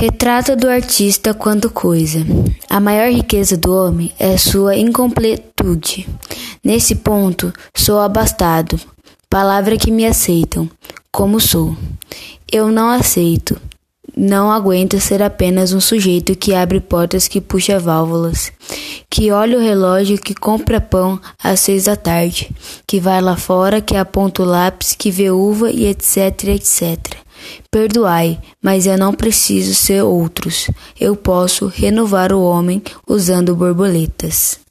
Retrato do artista quanto coisa. A maior riqueza do homem é sua incompletude. Nesse ponto, sou abastado. Palavra que me aceitam, como sou. Eu não aceito. Não aguento ser apenas um sujeito que abre portas, que puxa válvulas, que olha o relógio, que compra pão às seis da tarde, que vai lá fora, que aponta o lápis, que vê uva e etc, etc. Perdoai, mas eu não preciso ser outros. Eu posso renovar o homem usando borboletas.